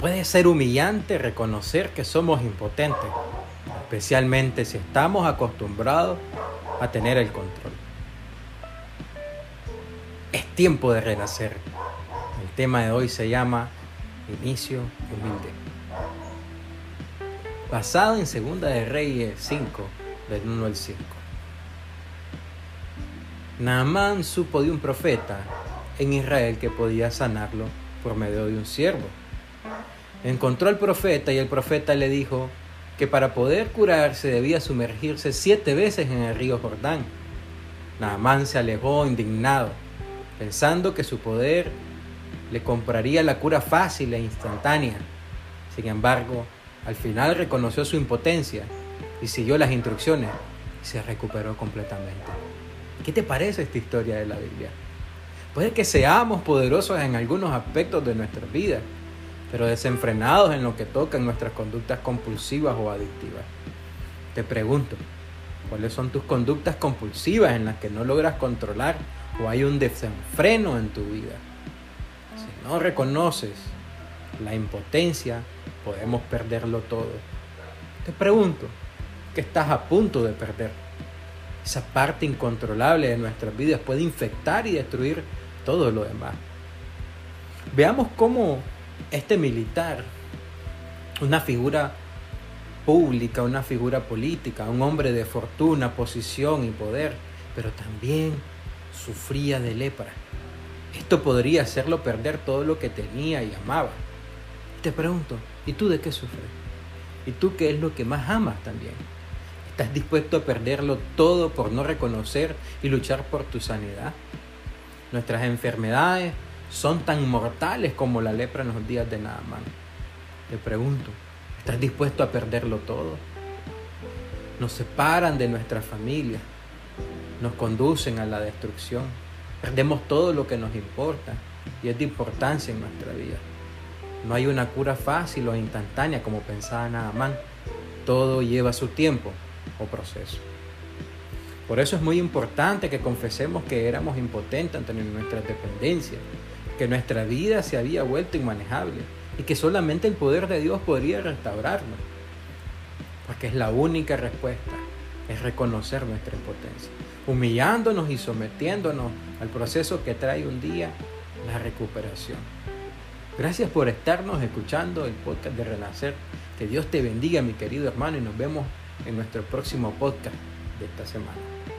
Puede ser humillante reconocer que somos impotentes, especialmente si estamos acostumbrados a tener el control. Es tiempo de renacer. El tema de hoy se llama Inicio Humilde. Basado en Segunda de Reyes 5, del 1 al 5. Naamán supo de un profeta en Israel que podía sanarlo por medio de un siervo. Encontró al profeta y el profeta le dijo que para poder curarse debía sumergirse siete veces en el río Jordán. Naamán se alejó indignado, pensando que su poder le compraría la cura fácil e instantánea. Sin embargo, al final reconoció su impotencia y siguió las instrucciones y se recuperó completamente. ¿Qué te parece esta historia de la Biblia? Puede que seamos poderosos en algunos aspectos de nuestra vida, pero desenfrenados en lo que toca en nuestras conductas compulsivas o adictivas. Te pregunto, ¿cuáles son tus conductas compulsivas en las que no logras controlar o hay un desenfreno en tu vida? Si no reconoces la impotencia, podemos perderlo todo. Te pregunto, ¿qué estás a punto de perder? esa parte incontrolable de nuestras vidas puede infectar y destruir todo lo demás. Veamos cómo este militar, una figura pública, una figura política, un hombre de fortuna, posición y poder, pero también sufría de lepra. Esto podría hacerlo perder todo lo que tenía y amaba. Te pregunto, ¿y tú de qué sufres? ¿Y tú qué es lo que más amas también? ¿Estás dispuesto a perderlo todo por no reconocer y luchar por tu sanidad? Nuestras enfermedades son tan mortales como la lepra en los días de Naaman. Te pregunto, ¿estás dispuesto a perderlo todo? Nos separan de nuestra familia, nos conducen a la destrucción, perdemos todo lo que nos importa y es de importancia en nuestra vida. No hay una cura fácil o instantánea como pensaba Naaman. Todo lleva su tiempo o proceso. Por eso es muy importante que confesemos que éramos impotentes ante nuestra dependencia, que nuestra vida se había vuelto inmanejable y que solamente el poder de Dios podría restaurarnos. Porque es la única respuesta, es reconocer nuestra impotencia, humillándonos y sometiéndonos al proceso que trae un día la recuperación. Gracias por estarnos escuchando el podcast de Renacer. Que Dios te bendiga, mi querido hermano, y nos vemos en nuestro próximo podcast de esta semana.